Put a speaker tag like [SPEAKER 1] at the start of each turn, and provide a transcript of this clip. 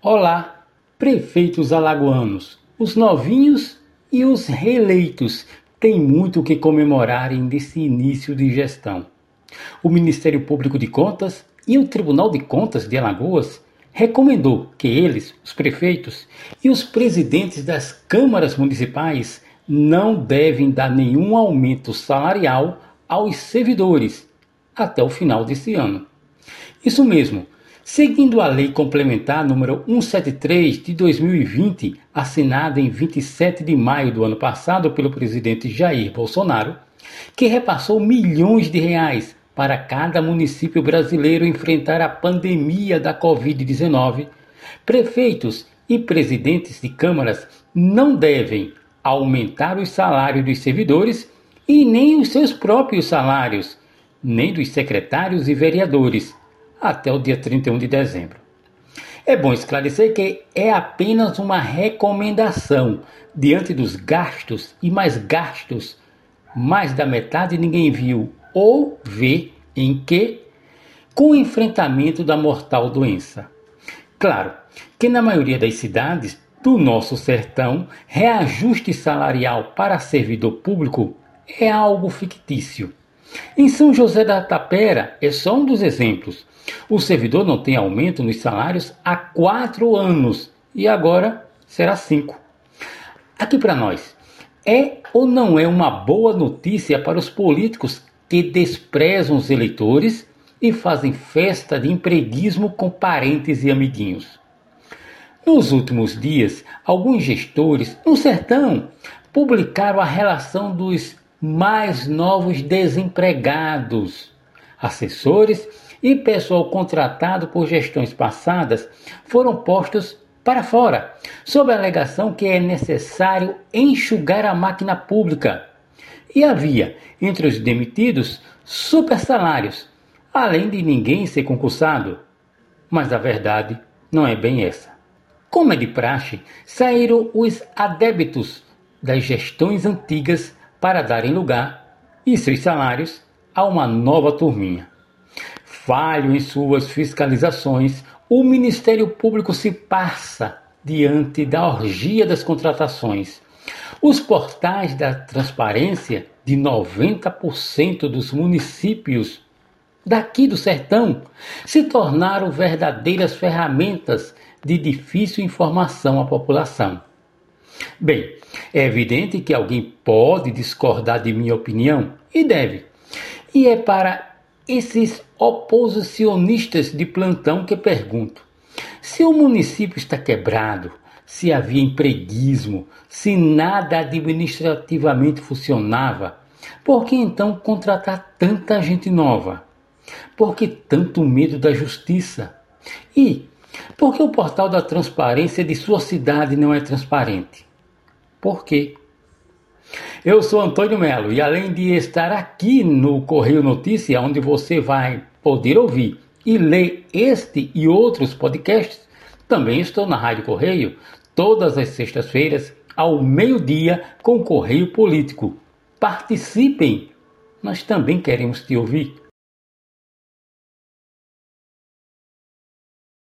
[SPEAKER 1] Olá, prefeitos alagoanos, os novinhos e os reeleitos têm muito o que comemorarem desse início de gestão. O Ministério Público de Contas e o Tribunal de Contas de Alagoas recomendou que eles, os prefeitos e os presidentes das câmaras municipais, não devem dar nenhum aumento salarial aos servidores até o final desse ano. Isso mesmo, seguindo a Lei Complementar número 173 de 2020, assinada em 27 de maio do ano passado pelo presidente Jair Bolsonaro, que repassou milhões de reais para cada município brasileiro enfrentar a pandemia da Covid-19, prefeitos e presidentes de câmaras não devem aumentar os salários dos servidores e nem os seus próprios salários, nem dos secretários e vereadores, até o dia 31 de dezembro. É bom esclarecer que é apenas uma recomendação diante dos gastos e mais gastos. Mais da metade ninguém viu ou vê em que com o enfrentamento da mortal doença. Claro que na maioria das cidades do nosso sertão, reajuste salarial para servidor público é algo fictício. Em São José da Tapera é só um dos exemplos. O servidor não tem aumento nos salários há quatro anos e agora será cinco. Aqui para nós, é ou não é uma boa notícia para os políticos que desprezam os eleitores e fazem festa de empreguismo com parentes e amiguinhos? Nos últimos dias, alguns gestores no sertão publicaram a relação dos mais novos desempregados. Assessores e pessoal contratado por gestões passadas foram postos para fora, sob a alegação que é necessário enxugar a máquina pública. E havia, entre os demitidos, super salários, além de ninguém ser concursado. Mas a verdade não é bem essa. Como é de praxe, saíram os adébitos das gestões antigas para darem lugar e seus salários a uma nova turminha. Falho em suas fiscalizações, o Ministério Público se passa diante da orgia das contratações. Os portais da transparência de 90% dos municípios daqui do sertão se tornaram verdadeiras ferramentas de difícil informação à população. Bem, é evidente que alguém pode discordar de minha opinião e deve. E é para esses oposicionistas de plantão que pergunto: se o município está quebrado, se havia empreguismo, se nada administrativamente funcionava, por que então contratar tanta gente nova? Por que tanto medo da justiça? E por que o portal da transparência de sua cidade não é transparente? Por quê? Eu sou Antônio Melo e além de estar aqui no Correio Notícia, onde você vai poder ouvir e ler este e outros podcasts, também estou na Rádio Correio todas as sextas-feiras ao meio-dia com Correio Político. Participem! Nós também queremos te ouvir.